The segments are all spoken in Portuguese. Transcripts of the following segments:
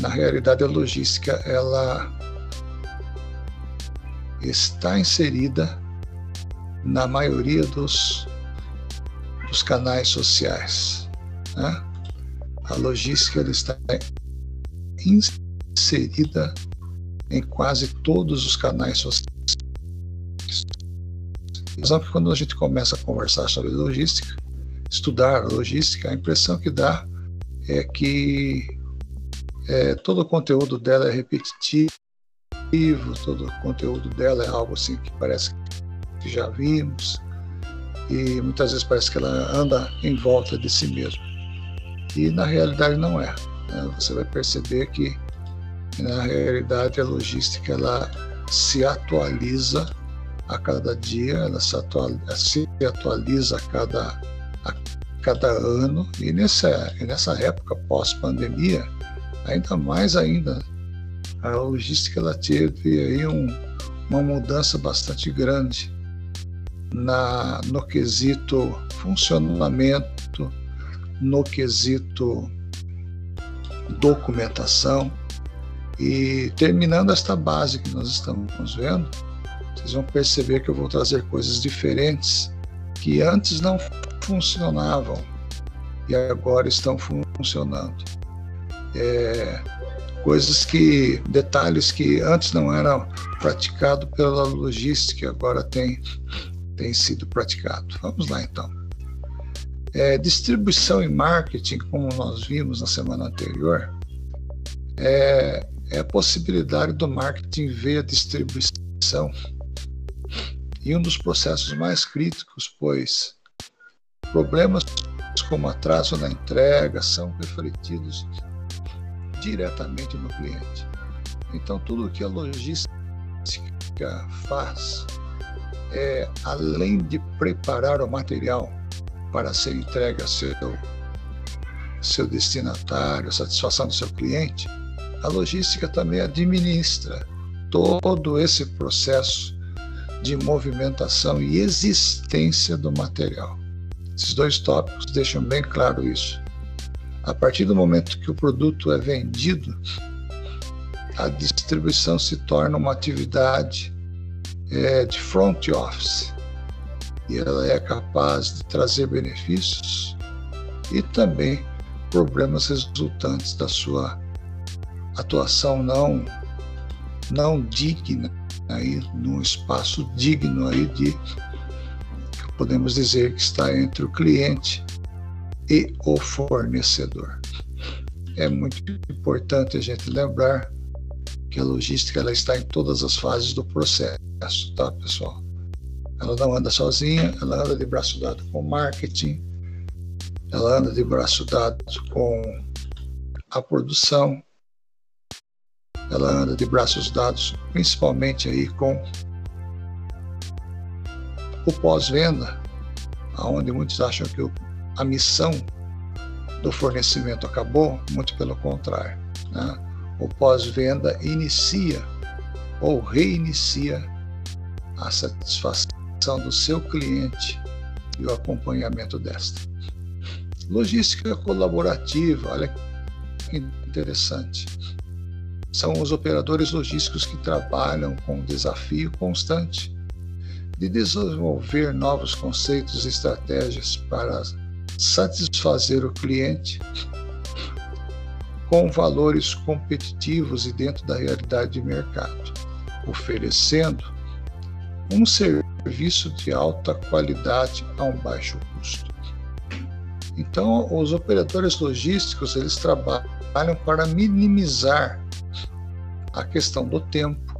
na realidade a logística ela está inserida na maioria dos, dos canais sociais. Né? A logística ela está inserida em quase todos os canais sociais. Por que quando a gente começa a conversar sobre logística, estudar logística, a impressão que dá é que é, todo o conteúdo dela é repetitivo, todo o conteúdo dela é algo assim que parece que já vimos, e muitas vezes parece que ela anda em volta de si mesma. E na realidade não é. Né? Você vai perceber que na realidade a logística ela se atualiza a cada dia, ela se atualiza, se atualiza a cada, a cada ano e nessa, nessa época pós-pandemia, ainda mais ainda, a logística ela teve aí um, uma mudança bastante grande na, no quesito funcionamento, no quesito documentação. E terminando esta base que nós estamos vendo, vocês vão perceber que eu vou trazer coisas diferentes que antes não funcionavam e agora estão funcionando. É, coisas que, detalhes que antes não eram praticados pela logística, agora tem, tem sido praticado. Vamos lá então. É, distribuição e marketing, como nós vimos na semana anterior, é, é a possibilidade do marketing ver a distribuição e um dos processos mais críticos, pois problemas como atraso na entrega são refletidos diretamente no cliente. Então, tudo que a logística faz é, além de preparar o material para ser entregue ao seu, seu destinatário, a satisfação do seu cliente, a logística também administra todo esse processo de movimentação e existência do material. Esses dois tópicos deixam bem claro isso. A partir do momento que o produto é vendido, a distribuição se torna uma atividade é, de front office e ela é capaz de trazer benefícios e também problemas resultantes da sua atuação não não digna aí num espaço digno aí de podemos dizer que está entre o cliente e o fornecedor. É muito importante a gente lembrar que a logística ela está em todas as fases do processo, tá, pessoal? Ela não anda sozinha, ela anda de braço dado com marketing, ela anda de braço dado com a produção, ela anda de braços dados principalmente aí com o pós-venda, aonde muitos acham que a missão do fornecimento acabou, muito pelo contrário. Né? O pós-venda inicia ou reinicia a satisfação do seu cliente e o acompanhamento desta. Logística colaborativa, olha que interessante são os operadores logísticos que trabalham com o desafio constante de desenvolver novos conceitos e estratégias para satisfazer o cliente com valores competitivos e dentro da realidade de mercado, oferecendo um serviço de alta qualidade a um baixo custo. Então, os operadores logísticos eles trabalham para minimizar a questão do tempo,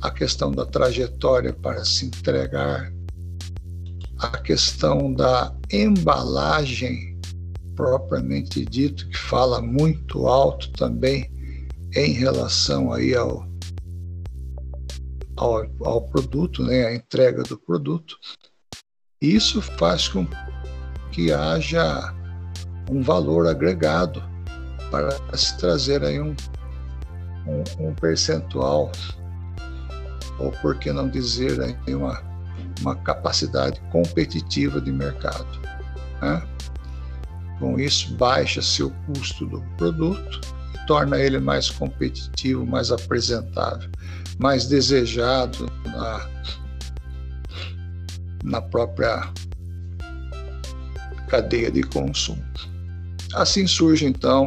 a questão da trajetória para se entregar, a questão da embalagem propriamente dito, que fala muito alto também em relação aí ao, ao, ao produto, né, a entrega do produto. Isso faz com que haja um valor agregado para se trazer aí um um, um percentual, ou por que não dizer aí uma, uma capacidade competitiva de mercado. Né? Com isso, baixa-se o custo do produto e torna ele mais competitivo, mais apresentável, mais desejado na, na própria cadeia de consumo. Assim surge então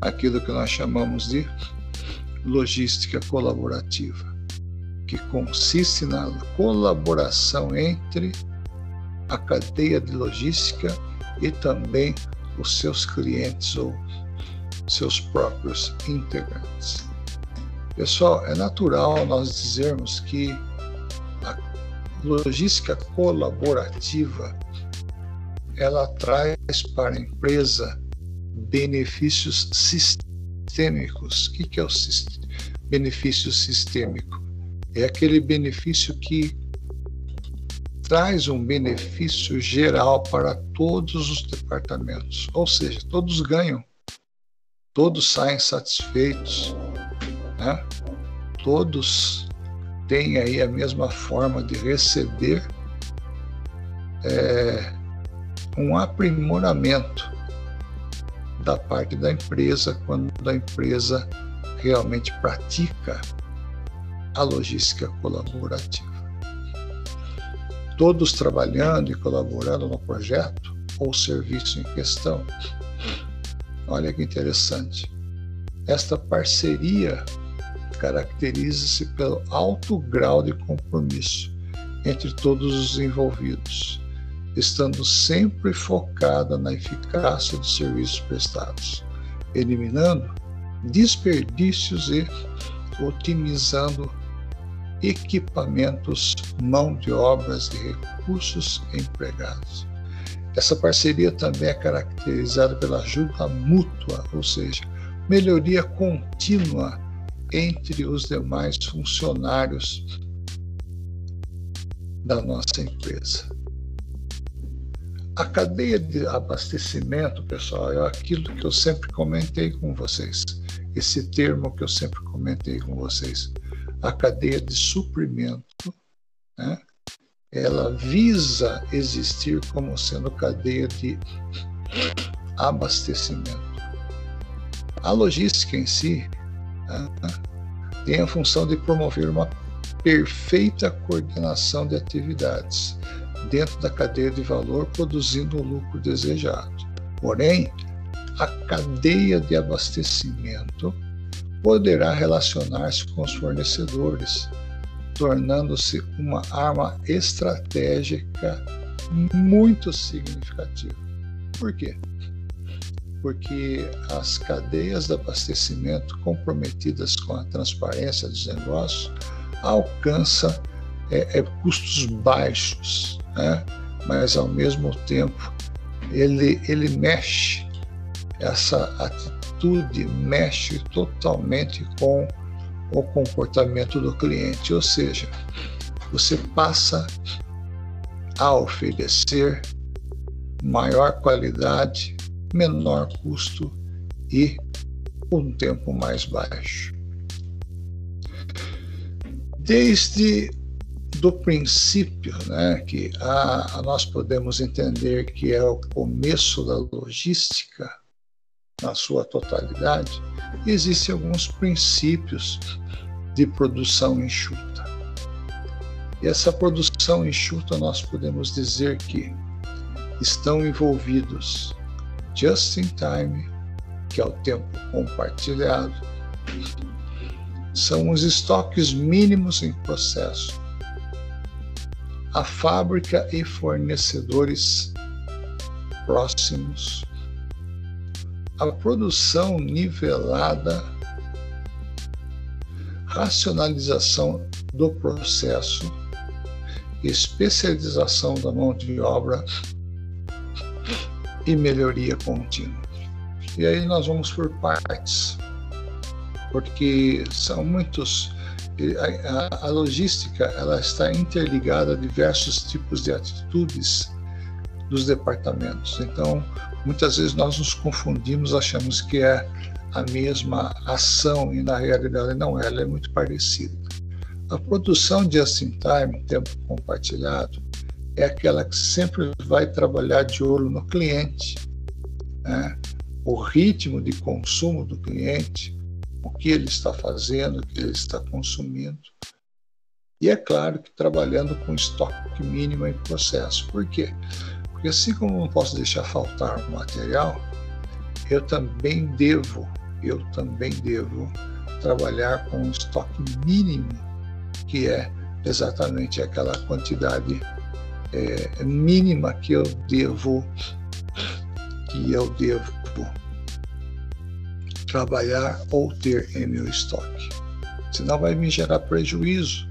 aquilo que nós chamamos de logística colaborativa, que consiste na colaboração entre a cadeia de logística e também os seus clientes ou seus próprios integrantes. Pessoal, é natural nós dizermos que a logística colaborativa ela traz para a empresa benefícios sistêmicos. O que é o benefício sistêmico? É aquele benefício que traz um benefício geral para todos os departamentos, ou seja, todos ganham, todos saem satisfeitos, né? todos têm aí a mesma forma de receber é, um aprimoramento da parte da empresa quando a empresa realmente pratica a logística colaborativa. Todos trabalhando e colaborando no projeto ou serviço em questão. Olha que interessante. Esta parceria caracteriza-se pelo alto grau de compromisso entre todos os envolvidos, estando sempre focada na eficácia dos serviços prestados, eliminando desperdícios e otimizando equipamentos, mão de obras e recursos empregados. Essa parceria também é caracterizada pela ajuda mútua, ou seja, melhoria contínua entre os demais funcionários da nossa empresa. A cadeia de abastecimento, pessoal, é aquilo que eu sempre comentei com vocês. Esse termo que eu sempre comentei com vocês. A cadeia de suprimento, né? ela visa existir como sendo cadeia de abastecimento. A logística em si né? tem a função de promover uma perfeita coordenação de atividades dentro da cadeia de valor, produzindo o lucro desejado. Porém, a cadeia de abastecimento poderá relacionar-se com os fornecedores, tornando-se uma arma estratégica muito significativa. Por quê? Porque as cadeias de abastecimento comprometidas com a transparência dos negócios alcançam é, é, custos baixos, né? mas ao mesmo tempo ele, ele mexe, essa atitude mexe totalmente com o comportamento do cliente, ou seja, você passa a oferecer maior qualidade, menor custo e um tempo mais baixo. Desde do princípio, né, que a, a nós podemos entender que é o começo da logística na sua totalidade, existem alguns princípios de produção enxuta. E essa produção enxuta nós podemos dizer que estão envolvidos just in time, que é o tempo compartilhado, são os estoques mínimos em processo, a fábrica e fornecedores próximos, a produção nivelada, racionalização do processo, especialização da mão de obra e melhoria contínua. E aí nós vamos por partes, porque são muitos a, a, logística ela está interligada a diversos tipos de atitudes dos departamentos. Então, muitas vezes nós nos confundimos, achamos que é a mesma ação e na realidade não é, ela é muito parecida. A produção de just-in-time, tempo compartilhado, é aquela que sempre vai trabalhar de olho no cliente né? o ritmo de consumo do cliente, o que ele está fazendo, o que ele está consumindo. E é claro que trabalhando com estoque mínimo em processo. Por quê? Porque assim como não posso deixar faltar material, eu também devo, eu também devo trabalhar com um estoque mínimo, que é exatamente aquela quantidade é, mínima que eu devo que eu devo trabalhar ou ter em meu estoque. Senão vai me gerar prejuízo,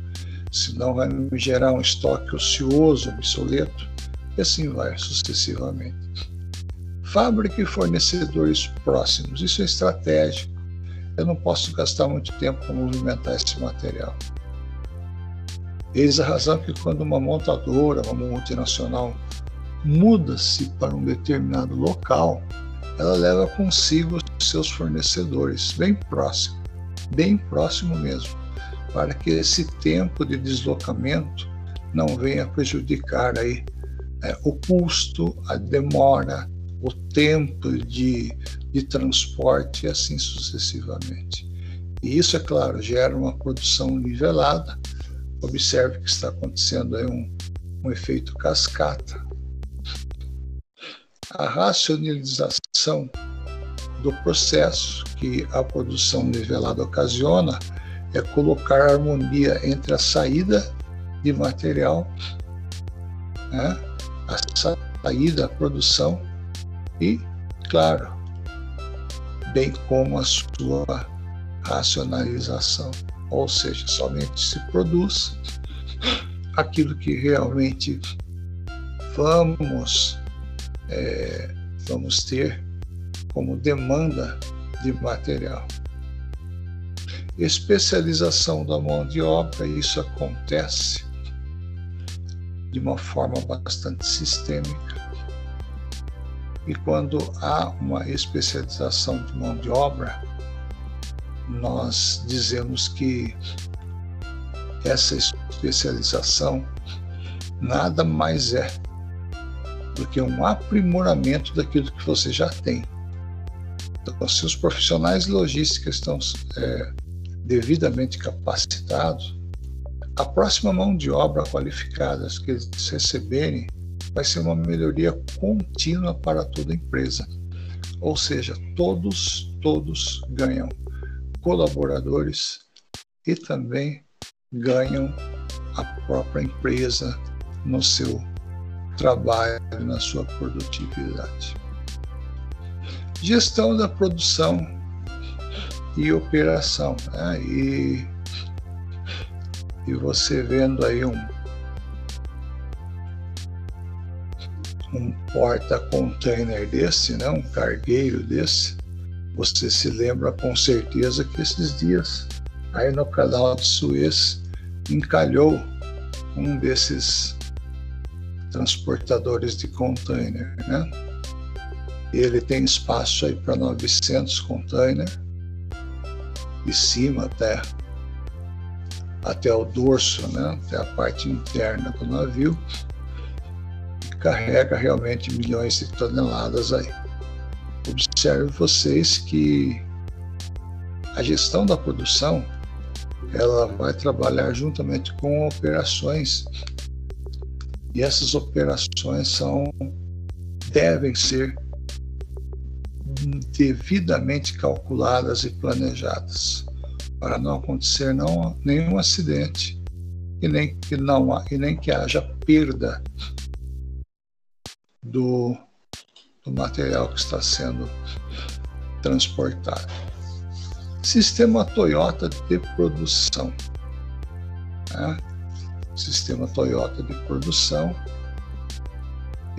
senão vai me gerar um estoque ocioso, obsoleto, e assim vai sucessivamente. Fábrica e fornecedores próximos, isso é estratégico. Eu não posso gastar muito tempo para movimentar esse material. Eis a razão que quando uma montadora, uma multinacional, muda-se para um determinado local, ela leva consigo seus fornecedores, bem próximo, bem próximo mesmo, para que esse tempo de deslocamento não venha prejudicar aí é, o custo, a demora, o tempo de, de transporte e assim sucessivamente. E isso, é claro, gera uma produção nivelada. Observe que está acontecendo aí um, um efeito cascata. A racionalização do processo que a produção nivelada ocasiona é colocar harmonia entre a saída de material, né, a saída, a produção e, claro, bem como a sua racionalização, ou seja, somente se produz aquilo que realmente vamos é, vamos ter como demanda de material. Especialização da mão de obra, isso acontece de uma forma bastante sistêmica. E quando há uma especialização de mão de obra, nós dizemos que essa especialização nada mais é do que um aprimoramento daquilo que você já tem. Então, se os profissionais de logística estão é, devidamente capacitados, a próxima mão de obra qualificada que eles receberem vai ser uma melhoria contínua para toda a empresa. Ou seja, todos, todos ganham. Colaboradores e também ganham a própria empresa no seu trabalho, na sua produtividade. Gestão da produção e operação. Né? E, você vendo aí um, um porta-container desse, né? um cargueiro desse, você se lembra com certeza que esses dias aí no canal de Suez encalhou um desses transportadores de container, né? Ele tem espaço aí para 900 containers, de cima até até o dorso, né? Até a parte interna do navio, carrega realmente milhões de toneladas aí. Observe vocês que a gestão da produção ela vai trabalhar juntamente com operações e essas operações são devem ser devidamente calculadas e planejadas para não acontecer não, nenhum acidente e nem que não e nem que haja perda do, do material que está sendo transportado. Sistema Toyota de produção. Né? Sistema Toyota de produção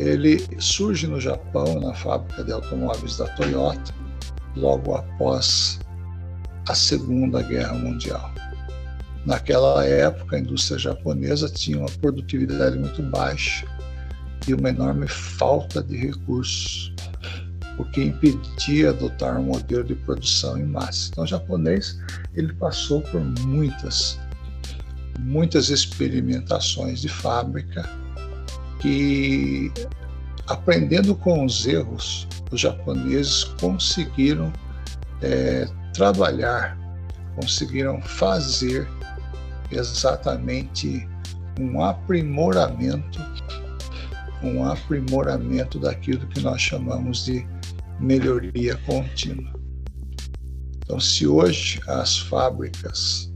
ele surge no Japão, na fábrica de automóveis da Toyota, logo após a Segunda Guerra Mundial. Naquela época, a indústria japonesa tinha uma produtividade muito baixa e uma enorme falta de recursos, o que impedia adotar um modelo de produção em massa. Então, o japonês ele passou por muitas, muitas experimentações de fábrica que aprendendo com os erros, os japoneses conseguiram é, trabalhar, conseguiram fazer exatamente um aprimoramento, um aprimoramento daquilo que nós chamamos de melhoria contínua. Então, se hoje as fábricas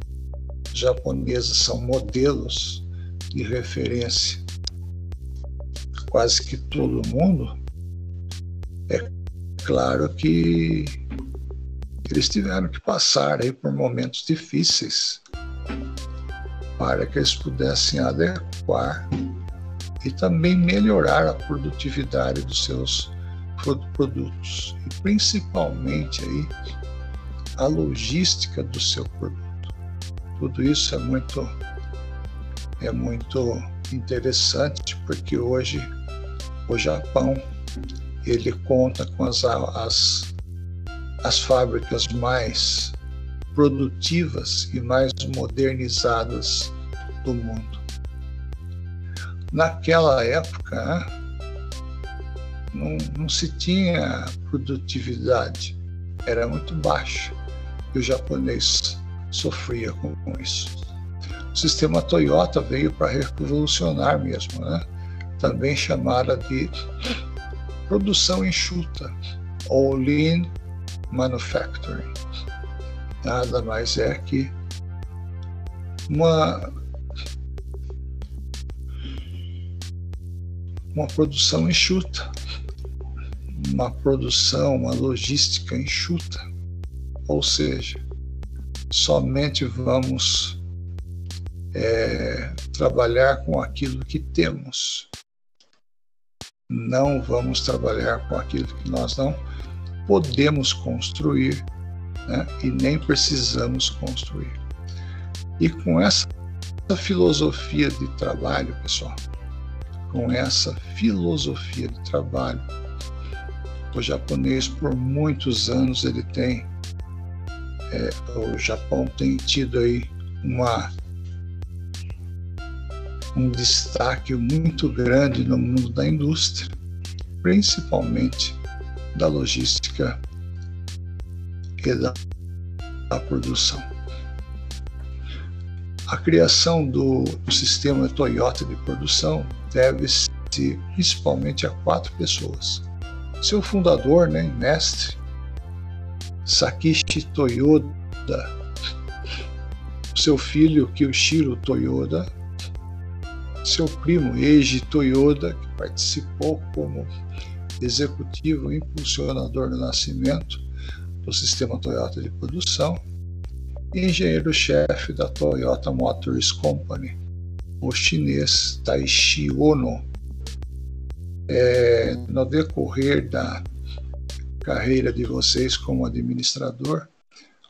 japonesas são modelos de referência quase que todo mundo, é claro que eles tiveram que passar aí por momentos difíceis para que eles pudessem adequar e também melhorar a produtividade dos seus produtos e principalmente aí a logística do seu produto. Tudo isso é muito é muito interessante porque hoje o Japão ele conta com as, as, as fábricas mais produtivas e mais modernizadas do mundo. Naquela época, né, não, não se tinha produtividade, era muito baixa e o japonês sofria com, isso. O sistema Toyota veio para revolucionar mesmo, né? também chamada de produção enxuta ou lean manufacturing. Nada mais é que uma uma produção enxuta, uma produção, uma logística enxuta, ou seja, somente vamos é, trabalhar com aquilo que temos. Não vamos trabalhar com aquilo que nós não podemos construir né? e nem precisamos construir. E com essa filosofia de trabalho, pessoal, com essa filosofia de trabalho, o japonês por muitos anos ele tem, é, o Japão tem tido aí uma um destaque muito grande no mundo da indústria, principalmente da logística e da, da produção. A criação do, sistema Toyota de produção deve-se principalmente a quatro pessoas. Seu fundador, né, mestre, Sakishi Toyoda, seu filho Kyoshiro Toyoda, seu primo Eiji Toyoda, que participou como executivo impulsionador do nascimento do sistema Toyota de produção, e engenheiro-chefe da Toyota Motors Company, o chinês Taishi Ono. É, no decorrer da carreira de vocês como administrador,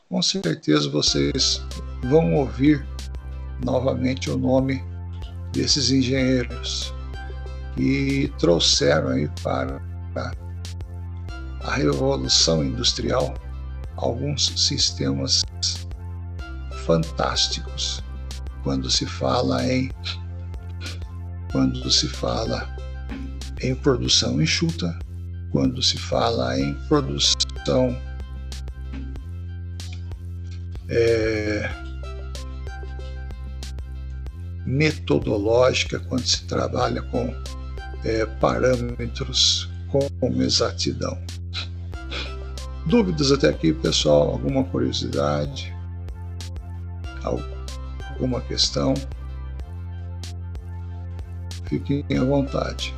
com certeza vocês vão ouvir novamente o nome desses engenheiros que trouxeram aí para a revolução industrial alguns sistemas fantásticos. Quando se fala em quando se fala em produção enxuta, quando se fala em produção é, metodológica, quando se trabalha com é, parâmetros com exatidão. Dúvidas até aqui, pessoal? Alguma curiosidade? Alguma questão? Fiquem à vontade.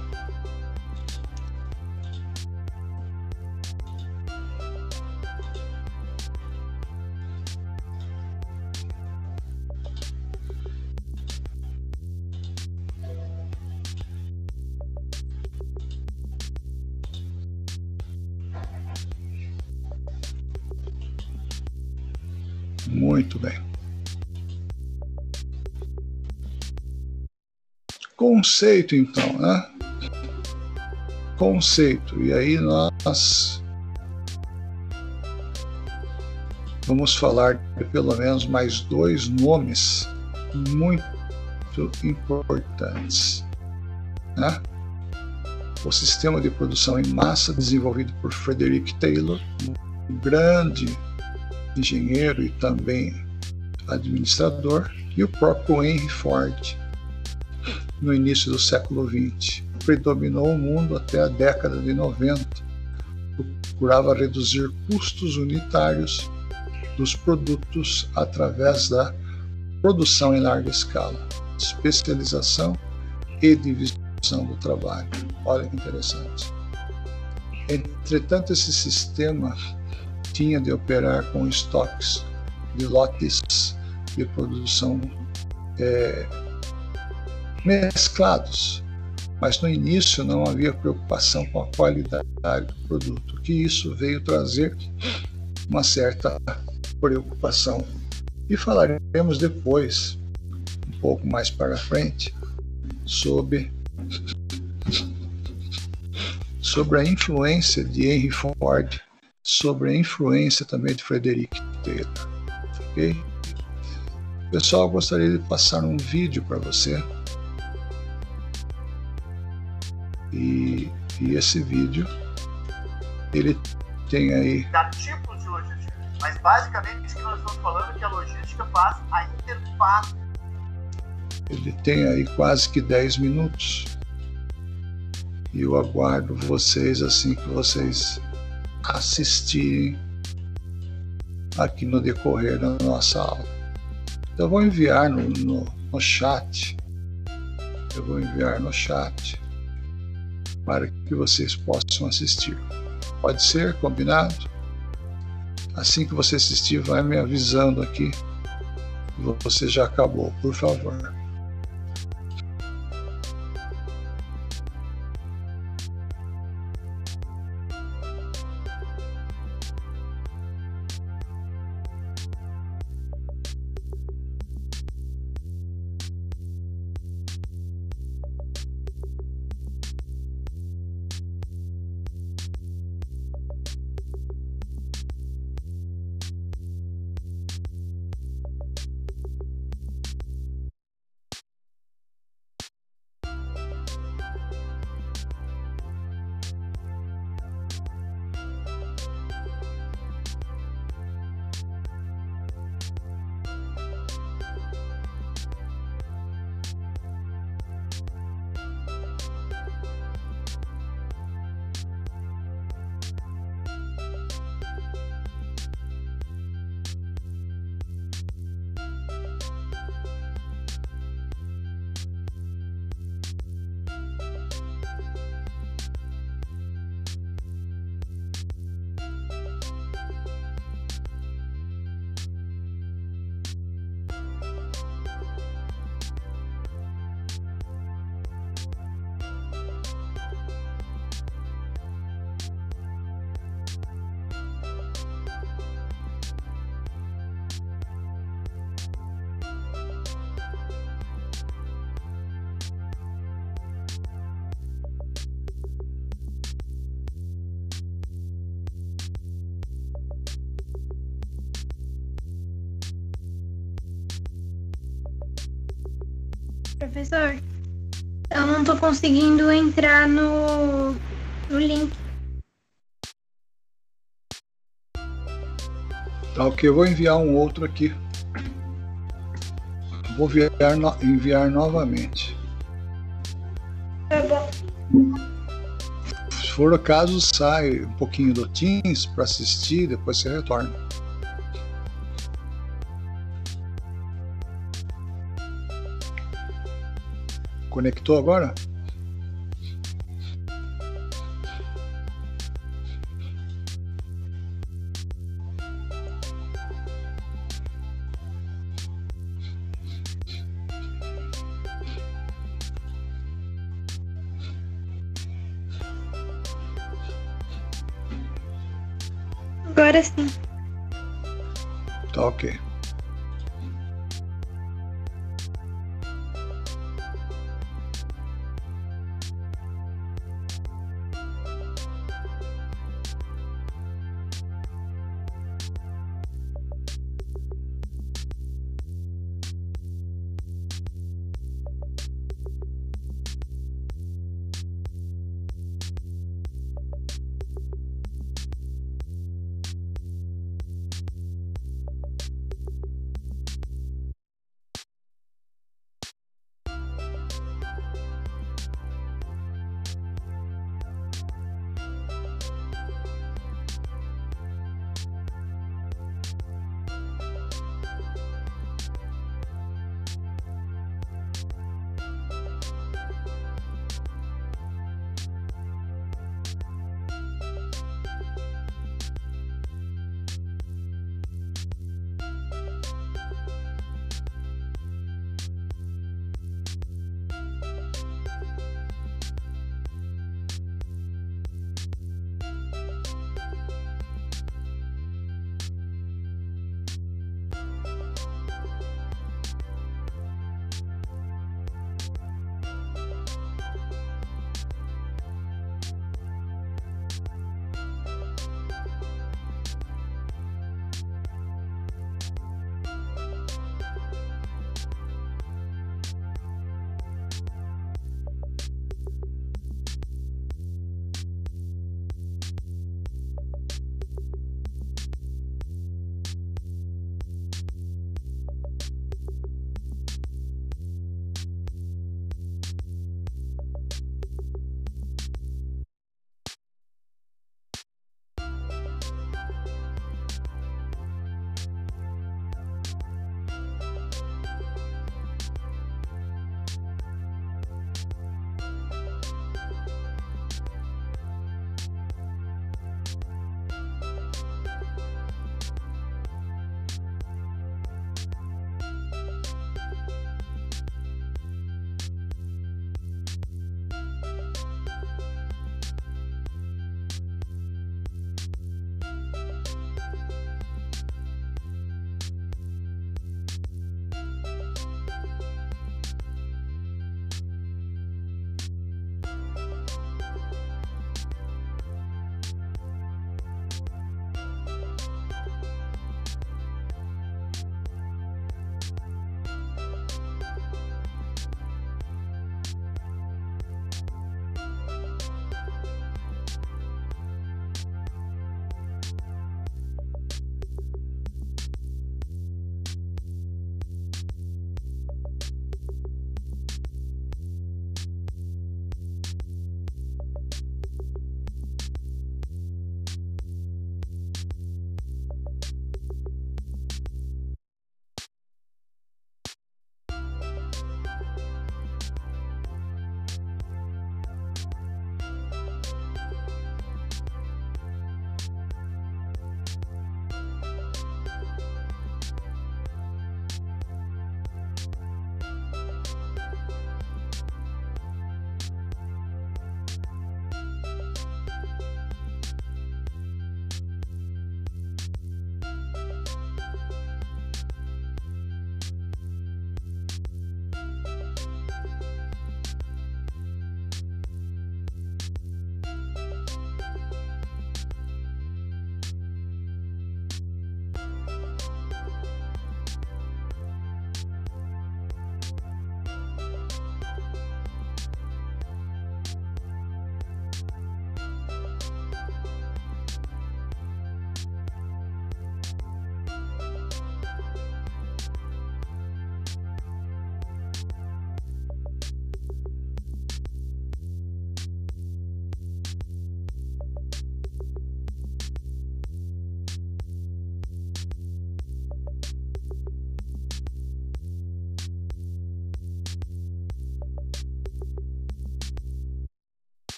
Muito bem. Conceito, então, né? Conceito. E aí nós vamos falar de pelo menos mais dois nomes muito importantes. Né? o sistema de produção em massa desenvolvido por Frederick Taylor, um grande engenheiro e também administrador, e o próprio Henry Ford, no início do século XX. Predominou o mundo até a década de 90. Procurava reduzir custos unitários dos produtos através da produção em larga escala, especialização e divisão do trabalho. Olha que interessante. Entretanto, esse sistema tinha de operar com estoques de lotes de produção é, mesclados, mas no início não havia preocupação com a qualidade do produto, que isso veio trazer uma certa preocupação. E falaremos depois, um pouco mais para frente, sobre sobre a influência de Henry Ford, sobre a influência também de Frederick Taylor. Ok? Pessoal, gostaria de passar um vídeo para você. E, e, esse vídeo, ele tem aí. Dá tipos de logística, mas basicamente que nós estamos falando é que a logística faz a interface. Ele tem aí quase que 10 minutos. E eu aguardo vocês assim que vocês assistirem aqui no decorrer da nossa aula. Eu vou enviar no, no, no chat, eu vou enviar no chat para que vocês possam assistir. Pode ser combinado? Assim que você assistir, vai me avisando aqui. Você já acabou, por favor. Professor, eu não tô conseguindo entrar no, no link. Tá ok, eu vou enviar um outro aqui. Vou enviar, no, enviar novamente. Tá bom. Se for o caso, sai um pouquinho do Teams para assistir, depois você retorna. Conectou agora?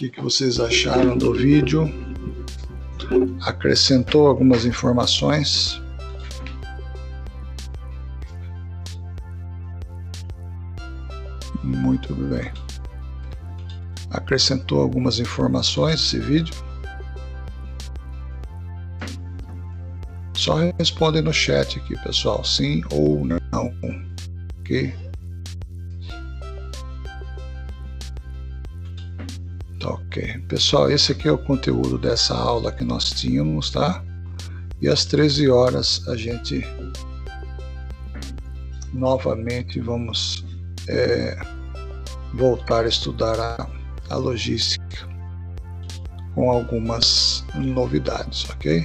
Que, que vocês acharam do vídeo? Acrescentou algumas informações? Muito bem. Acrescentou algumas informações esse vídeo? Só respondem no chat aqui, pessoal, sim ou não. Ok? Ok. Pessoal, esse aqui é o conteúdo dessa aula que nós tínhamos, tá? E às 13 horas a gente novamente vamos é, voltar a estudar a, a logística com algumas novidades, ok?